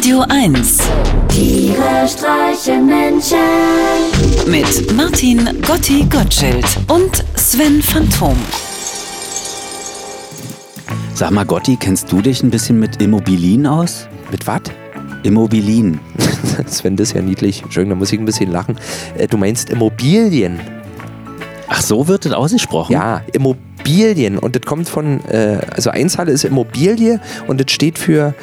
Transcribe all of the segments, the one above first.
Radio 1 Tiere streichen Menschen. mit Martin Gotti Gottschild und Sven Phantom. Sag mal, Gotti, kennst du dich ein bisschen mit Immobilien aus? Mit was? Immobilien. Sven, das ist ja niedlich. Entschuldigung, da muss ich ein bisschen lachen. Äh, Du meinst Immobilien? Ach, so wird das ausgesprochen? Ja, Immobilien. Und das kommt von, äh, also Einzahl ist Immobilie und das steht für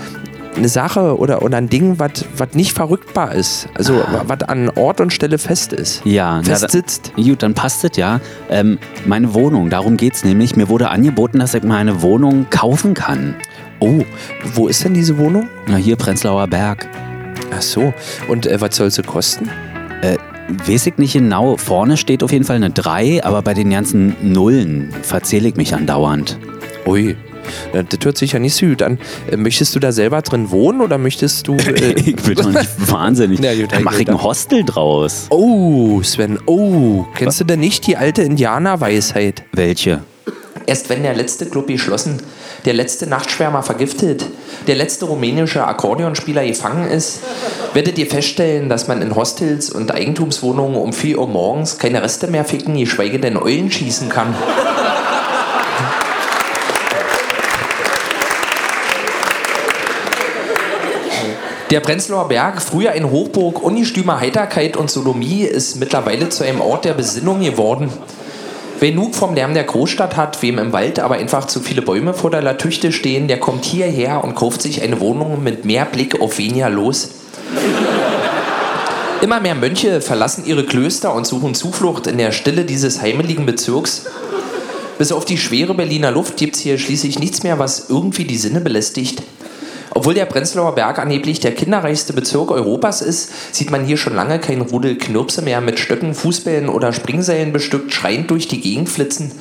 eine Sache oder, oder ein Ding, was nicht verrückbar ist. Also was an Ort und Stelle fest ist. Ja, Fest na, sitzt. Gut, dann passt es ja. Ähm, meine Wohnung, darum geht's nämlich. Mir wurde angeboten, dass ich meine Wohnung kaufen kann. Oh, wo ist denn diese Wohnung? Na, hier Prenzlauer Berg. Ach so. Und äh, was soll sie kosten? Äh, weiß ich nicht genau. Vorne steht auf jeden Fall eine 3, aber bei den ganzen Nullen verzähle ich mich andauernd. Ui. Na, Das hört sich ja nicht so gut an. Äh, Möchtest du da selber drin wohnen oder möchtest du. Äh, ich bin doch nicht wahnsinnig. Na gut, da mache ich ein Hostel draus. oh, Sven, oh. Kennst du denn nicht die alte Indianerweisheit? Welche? Erst wenn der letzte Club geschlossen, der letzte Nachtschwärmer vergiftet, der letzte rumänische Akkordeonspieler gefangen ist, werdet ihr feststellen, dass man in Hostels und Eigentumswohnungen um 4 Uhr morgens keine Reste mehr ficken, geschweige denn Eulen schießen kann. Der Prenzlauer Berg, früher ein Hochburg ungestümer Heiterkeit und Sodomie, ist mittlerweile zu einem Ort der Besinnung geworden. Wer genug vom Lärm der Großstadt hat, wem im Wald aber einfach zu viele Bäume vor der Latüchte stehen, der kommt hierher und kauft sich eine Wohnung mit mehr Blick auf weniger los. Immer mehr Mönche verlassen ihre Klöster und suchen Zuflucht in der Stille dieses heimeligen Bezirks. Bis auf die schwere Berliner Luft gibt es hier schließlich nichts mehr, was irgendwie die Sinne belästigt. Obwohl der Prenzlauer Berg angeblich der kinderreichste Bezirk Europas ist, sieht man hier schon lange kein Rudel Knirpse mehr mit Stöcken, Fußbällen oder Springseilen bestückt, schreiend durch die Gegend flitzen.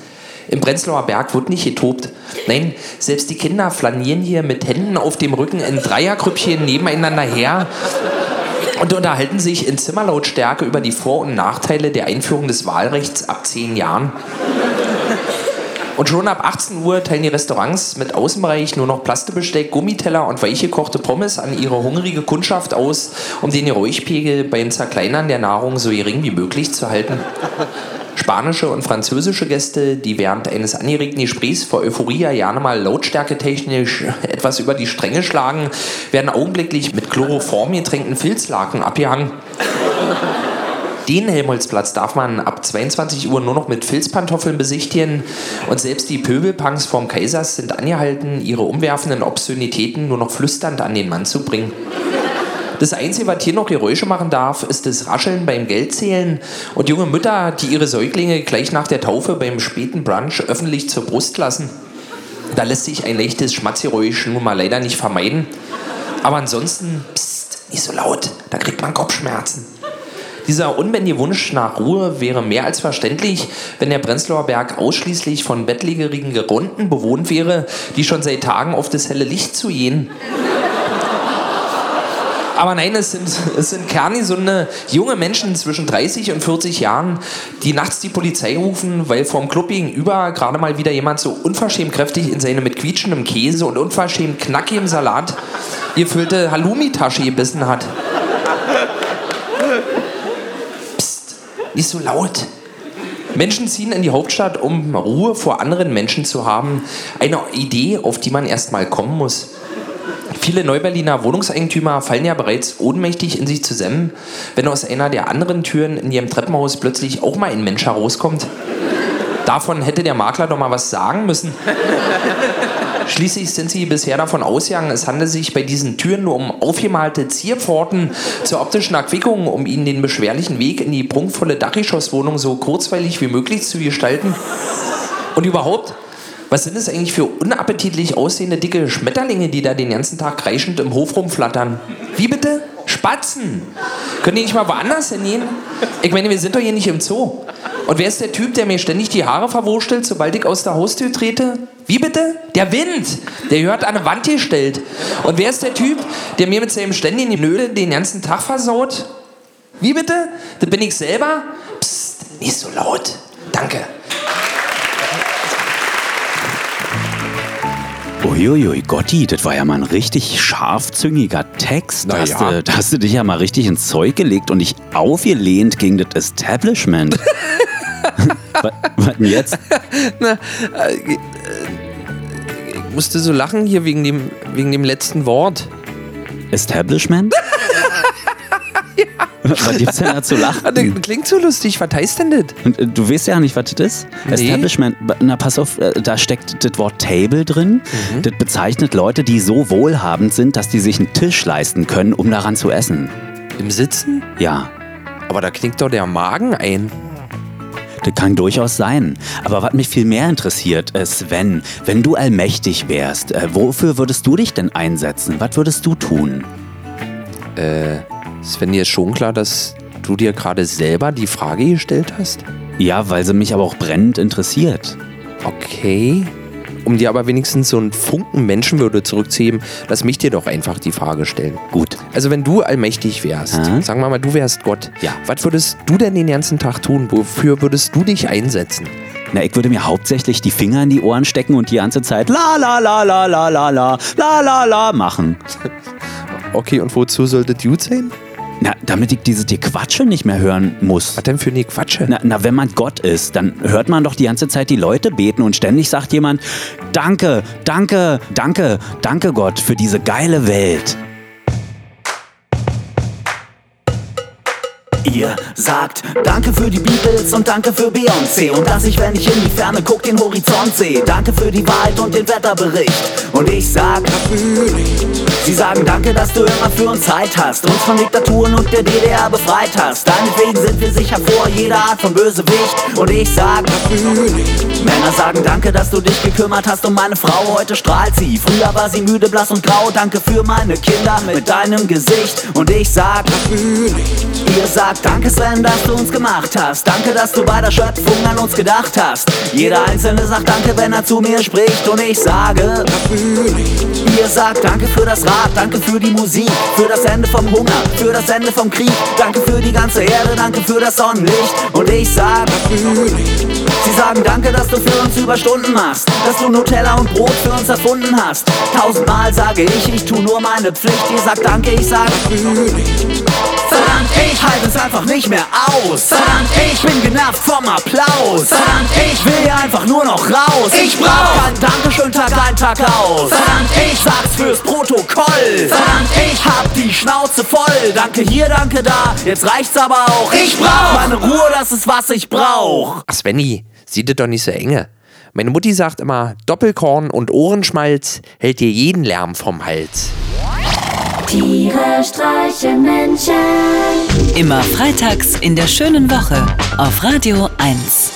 Im Prenzlauer Berg wird nicht getobt. Nein, selbst die Kinder flanieren hier mit Händen auf dem Rücken in Dreiergrüppchen nebeneinander her und unterhalten sich in Zimmerlautstärke über die Vor- und Nachteile der Einführung des Wahlrechts ab zehn Jahren. Und schon ab 18 Uhr teilen die Restaurants mit Außenbereich nur noch Plastebesteck, Gummiteller und weichgekochte Pommes an ihre hungrige Kundschaft aus, um den Geräuschpegel beim Zerkleinern der Nahrung so gering wie möglich zu halten. Spanische und französische Gäste, die während eines angeregten Gesprächs vor Euphorie ja mal lautstärketechnisch etwas über die Stränge schlagen, werden augenblicklich mit Chloroform getränkten Filzlaken abgehangen. Den Helmholtzplatz darf man ab 22 Uhr nur noch mit Filzpantoffeln besichtigen und selbst die Pöbelpunks vom Kaisers sind angehalten, ihre umwerfenden Obszönitäten nur noch flüsternd an den Mann zu bringen. Das Einzige, was hier noch Geräusche machen darf, ist das Rascheln beim Geldzählen und junge Mütter, die ihre Säuglinge gleich nach der Taufe beim späten Brunch öffentlich zur Brust lassen. Da lässt sich ein leichtes Schmatzgeräusch nun mal leider nicht vermeiden. Aber ansonsten, psst, nicht so laut, da kriegt man Kopfschmerzen. Dieser unbändige Wunsch nach Ruhe wäre mehr als verständlich, wenn der Prenzlauer Berg ausschließlich von bettlägerigen Gerunden bewohnt wäre, die schon seit Tagen auf das helle Licht zu gehen. Aber nein, es sind, es sind kerngesunde junge Menschen zwischen 30 und 40 Jahren, die nachts die Polizei rufen, weil vom Club gegenüber gerade mal wieder jemand so unverschämt kräftig in seine mit quietschendem Käse und unverschämt knackigem Salat gefüllte Halloumi-Tasche gebissen hat. Nicht so laut. Menschen ziehen in die Hauptstadt, um Ruhe vor anderen Menschen zu haben. Eine Idee, auf die man erst mal kommen muss. Viele Neuberliner Wohnungseigentümer fallen ja bereits ohnmächtig in sich zusammen, wenn aus einer der anderen Türen in ihrem Treppenhaus plötzlich auch mal ein Mensch herauskommt. Davon hätte der Makler doch mal was sagen müssen. Schließlich sind sie bisher davon ausgegangen, es handelt sich bei diesen Türen nur um aufgemalte Zierpforten zur optischen Erquickung, um ihnen den beschwerlichen Weg in die prunkvolle Dachgeschosswohnung so kurzweilig wie möglich zu gestalten. Und überhaupt, was sind es eigentlich für unappetitlich aussehende dicke Schmetterlinge, die da den ganzen Tag kreischend im Hof rumflattern? Wie bitte? Spatzen! Können die nicht mal woanders hingehen? Ich meine, wir sind doch hier nicht im Zoo. Und wer ist der Typ, der mir ständig die Haare verwurstelt, sobald ich aus der Haustür trete? Wie bitte? Der Wind! Der gehört an eine Wand gestellt. Und wer ist der Typ, der mir mit seinem ständigen Nöle den ganzen Tag versaut? Wie bitte? Das bin ich selber? Psst, nicht so laut. Danke. Uiuiui, Gotti, das war ja mal ein richtig scharfzüngiger Text. Da Na hast, ja. du, da hast du dich ja mal richtig ins Zeug gelegt und dich aufgelehnt gegen das Establishment. was, was denn jetzt? Ich musste so lachen hier wegen dem, wegen dem letzten Wort. Establishment? Was gibt's denn da zu lachen? klingt so lustig. Was heißt denn das? Und, äh, Du weißt ja nicht, was das ist. Nee. Establishment, na pass auf, äh, da steckt das Wort Table drin. Mhm. Das bezeichnet Leute, die so wohlhabend sind, dass die sich einen Tisch leisten können, um daran zu essen. Im Sitzen? Ja, Aber da klingt doch der Magen ein. Das kann durchaus sein. Aber was mich viel mehr interessiert, äh, Sven, wenn du allmächtig wärst, äh, wofür würdest du dich denn einsetzen? Was würdest du tun? Sven, dir ist schon klar, dass du dir gerade selber die Frage gestellt hast? Ja, weil sie mich aber auch brennend interessiert. Okay. Um dir aber wenigstens so einen Funken Menschenwürde zurückzuheben, lass mich dir doch einfach die Frage stellen. Gut. Also wenn du allmächtig wärst, Aha. sagen wir mal, du wärst Gott, Ja. was würdest du denn den ganzen Tag tun? Wofür würdest du dich einsetzen? Na, ich würde mir hauptsächlich die Finger in die Ohren stecken und die ganze Zeit la la la la la la la la la la machen. Okay, und wozu sollte Dude sein? Na, damit ich diese Gequatsche nicht mehr hören muss. Was denn für eine Quatsche? Na, na, wenn man Gott ist, dann hört man doch die ganze Zeit die Leute beten und ständig sagt jemand, danke, danke, danke, danke Gott für diese geile Welt. Ihr sagt. Danke für die Beatles und danke für Beyoncé. Und dass ich, wenn ich in die Ferne guck, den Horizont sehe Danke für die Wahrheit und den Wetterbericht. Und ich sag Sie sagen Danke, dass du immer für uns Zeit hast. Uns von Diktaturen und der DDR befreit hast. Deinetwegen sind wir sicher vor jeder Art von Bösewicht. Und ich sag Männer sagen Danke, dass du dich gekümmert hast um meine Frau Heute strahlt sie, früher war sie müde, blass und grau Danke für meine Kinder mit deinem Gesicht. Und ich sag Ihr sagt Danke Sven, dass du uns gemacht hast. Danke, dass du bei der Schöpfung an uns gedacht hast. Jeder Einzelne sagt Danke, wenn er zu mir spricht. Und ich sage Ihr sagt Danke für das Rad, danke für die Musik Für das Ende vom Hunger, für das Ende vom Krieg. Danke für die ganze Erde, danke für das Sonnenlicht. Und ich sag Sie sagen Danke, dass du für uns Überstunden machst Dass du Nutella und Brot für uns erfunden hast Tausendmal sage ich, ich tu nur meine Pflicht Ihr sagt Danke, ich sag Verdammt, ich halte es einfach nicht mehr aus. Verdammt, ich bin genervt vom Applaus. Verdammt, ich will hier einfach nur noch raus. Ich brauch kein Dankeschön Tag ein, Tag aus. Verdammt, ich sag's fürs Protokoll. Verdammt, ich hab die Schnauze voll. Danke hier, danke da. Jetzt reicht's aber auch. Ich brauch meine Ruhe, das ist was ich brauch. Ach Svenny, sieh das doch nicht so enge. Meine Mutti sagt immer, Doppelkorn und Ohrenschmalz hält dir jeden Lärm vom Hals. Tiere streichen Menschen. Immer freitags in der schönen Woche auf Radio 1.